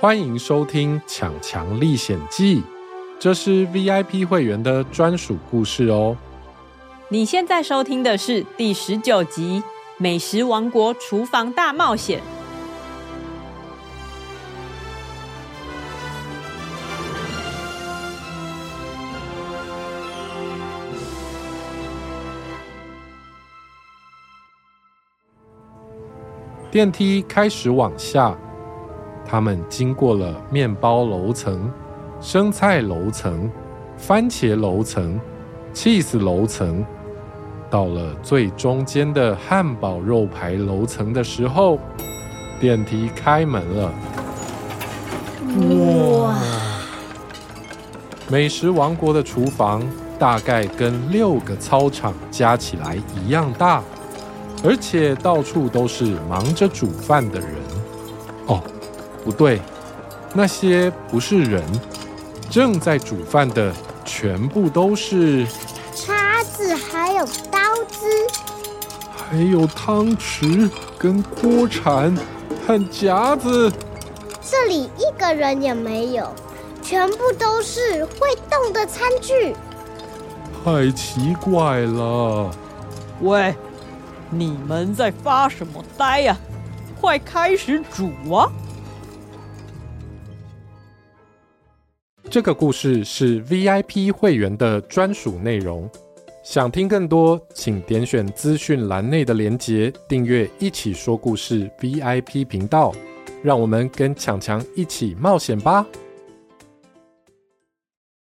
欢迎收听《强强历险记》，这是 VIP 会员的专属故事哦。你现在收听的是第十九集《美食王国厨房大冒险》。电梯开始往下，他们经过了面包楼层、生菜楼层、番茄楼层、cheese 楼层，到了最中间的汉堡肉排楼层的时候，电梯开门了。哇！美食王国的厨房大概跟六个操场加起来一样大。而且到处都是忙着煮饭的人。哦，不对，那些不是人，正在煮饭的全部都是叉子，还有刀子，还有汤匙跟锅铲和夹子。这里一个人也没有，全部都是会动的餐具。太奇怪了。喂。你们在发什么呆呀？快开始煮啊！这个故事是 VIP 会员的专属内容。想听更多，请点选资讯栏内的连结，订阅“一起说故事 ”VIP 频道。让我们跟强强一起冒险吧！